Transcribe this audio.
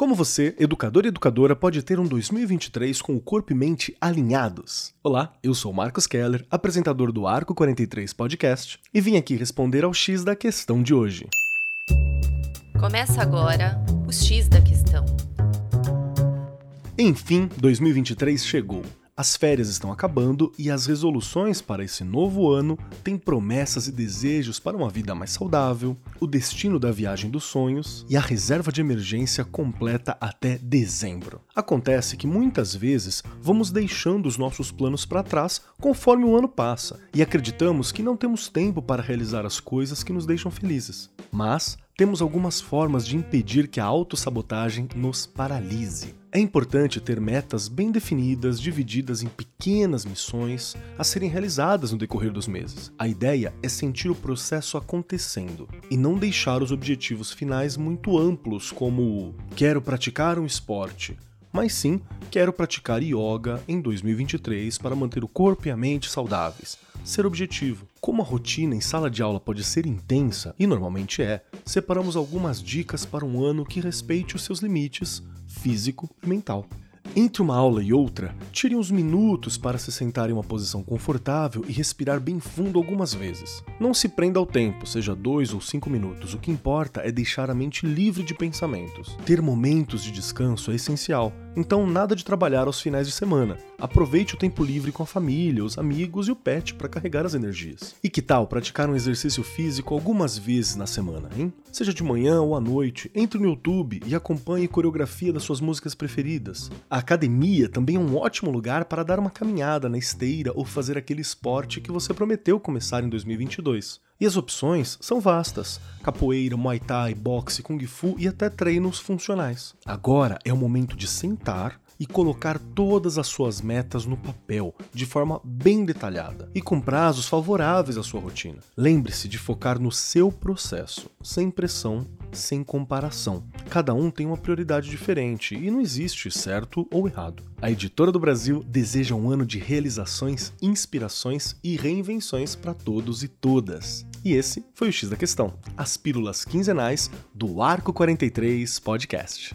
Como você, educador e educadora, pode ter um 2023 com o corpo e mente alinhados? Olá, eu sou Marcos Keller, apresentador do Arco 43 Podcast, e vim aqui responder ao X da questão de hoje. Começa agora o X da questão. Enfim, 2023 chegou. As férias estão acabando e as resoluções para esse novo ano têm promessas e desejos para uma vida mais saudável, o destino da viagem dos sonhos e a reserva de emergência completa até dezembro. Acontece que muitas vezes vamos deixando os nossos planos para trás conforme o ano passa e acreditamos que não temos tempo para realizar as coisas que nos deixam felizes. Mas temos algumas formas de impedir que a autossabotagem nos paralise. É importante ter metas bem definidas, divididas em pequenas missões a serem realizadas no decorrer dos meses. A ideia é sentir o processo acontecendo e não deixar os objetivos finais muito amplos, como quero praticar um esporte, mas sim quero praticar yoga em 2023 para manter o corpo e a mente saudáveis. Ser objetivo. Como a rotina em sala de aula pode ser intensa, e normalmente é, separamos algumas dicas para um ano que respeite os seus limites físico e mental. Entre uma aula e outra, tire uns minutos para se sentar em uma posição confortável e respirar bem fundo algumas vezes. Não se prenda ao tempo, seja dois ou cinco minutos, o que importa é deixar a mente livre de pensamentos. Ter momentos de descanso é essencial, então nada de trabalhar aos finais de semana. Aproveite o tempo livre com a família, os amigos e o pet para carregar as energias. E que tal praticar um exercício físico algumas vezes na semana, hein? Seja de manhã ou à noite, entre no YouTube e acompanhe coreografia das suas músicas preferidas. A academia também é um ótimo lugar para dar uma caminhada na esteira ou fazer aquele esporte que você prometeu começar em 2022. E as opções são vastas: capoeira, muay thai, boxe, kung fu e até treinos funcionais. Agora é o momento de sentar e colocar todas as suas metas no papel, de forma bem detalhada e com prazos favoráveis à sua rotina. Lembre-se de focar no seu processo, sem pressão, sem comparação. Cada um tem uma prioridade diferente e não existe certo ou errado. A Editora do Brasil deseja um ano de realizações, inspirações e reinvenções para todos e todas. E esse foi o X da Questão, as pílulas quinzenais do Arco 43 Podcast.